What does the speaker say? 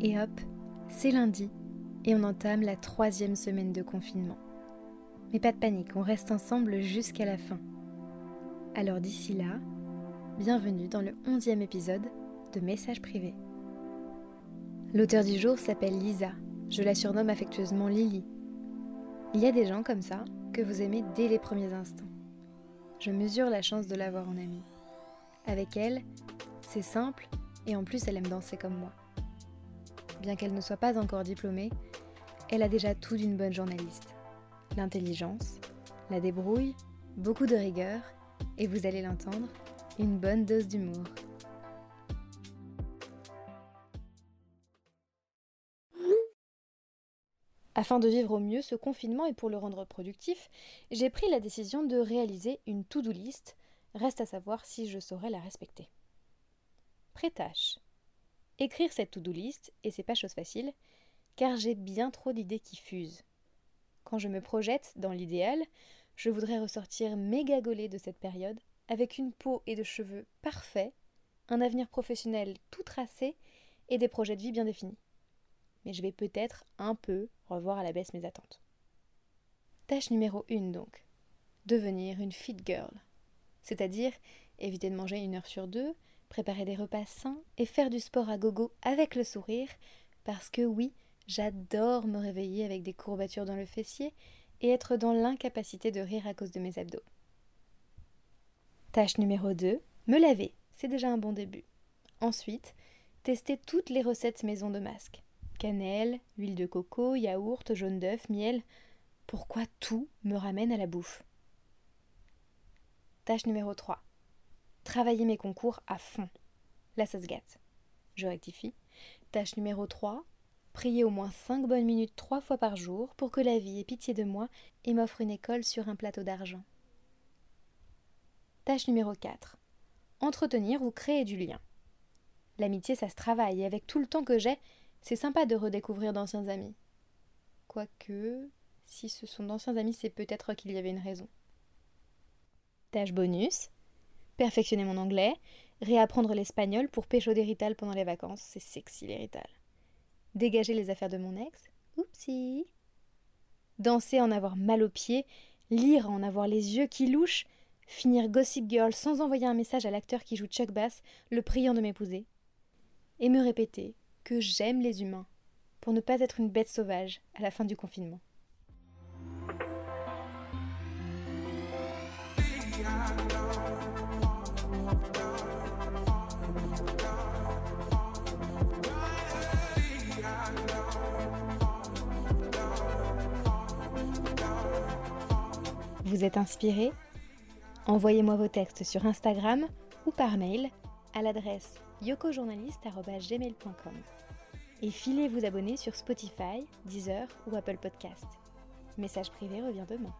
Et hop, c'est lundi et on entame la troisième semaine de confinement. Mais pas de panique, on reste ensemble jusqu'à la fin. Alors d'ici là, bienvenue dans le onzième épisode de Messages privés. L'auteur du jour s'appelle Lisa, je la surnomme affectueusement Lily. Il y a des gens comme ça que vous aimez dès les premiers instants. Je mesure la chance de l'avoir en amie. Avec elle, c'est simple et en plus elle aime danser comme moi. Bien qu'elle ne soit pas encore diplômée, elle a déjà tout d'une bonne journaliste. L'intelligence, la débrouille, beaucoup de rigueur et vous allez l'entendre, une bonne dose d'humour. Afin de vivre au mieux ce confinement et pour le rendre productif, j'ai pris la décision de réaliser une to-do list. Reste à savoir si je saurais la respecter. Pré-tâche. Écrire cette to-do list, et c'est pas chose facile, car j'ai bien trop d'idées qui fusent. Quand je me projette dans l'idéal, je voudrais ressortir méga gaulée de cette période, avec une peau et de cheveux parfaits, un avenir professionnel tout tracé et des projets de vie bien définis. Mais je vais peut-être un peu revoir à la baisse mes attentes. Tâche numéro 1 donc. Devenir une fit girl. C'est-à-dire éviter de manger une heure sur deux, préparer des repas sains et faire du sport à gogo avec le sourire, parce que oui, j'adore me réveiller avec des courbatures dans le fessier et être dans l'incapacité de rire à cause de mes abdos. Tâche numéro 2, me laver, c'est déjà un bon début. Ensuite, tester toutes les recettes maison de masques. Cannelle, huile de coco, yaourt, jaune d'œuf, miel. Pourquoi tout me ramène à la bouffe? Tâche numéro 3 travailler mes concours à fond. Là, ça se gâte. Je rectifie. Tâche numéro 3. Prier au moins 5 bonnes minutes 3 fois par jour pour que la vie ait pitié de moi et m'offre une école sur un plateau d'argent. Tâche numéro 4. Entretenir ou créer du lien. L'amitié, ça se travaille et avec tout le temps que j'ai, c'est sympa de redécouvrir d'anciens amis. Quoique, si ce sont d'anciens amis, c'est peut-être qu'il y avait une raison. Tâche bonus perfectionner mon anglais, réapprendre l'espagnol pour pécho des pendant les vacances, c'est sexy les Dégager les affaires de mon ex, oupsie. Danser en avoir mal aux pieds, lire en avoir les yeux qui louchent, finir Gossip Girl sans envoyer un message à l'acteur qui joue Chuck Bass, le priant de m'épouser. Et me répéter que j'aime les humains, pour ne pas être une bête sauvage à la fin du confinement. Vous êtes inspiré Envoyez-moi vos textes sur Instagram ou par mail à l'adresse yokojournaliste.gmail.com et filez vous abonner sur Spotify, Deezer ou Apple Podcast. Message privé revient demain.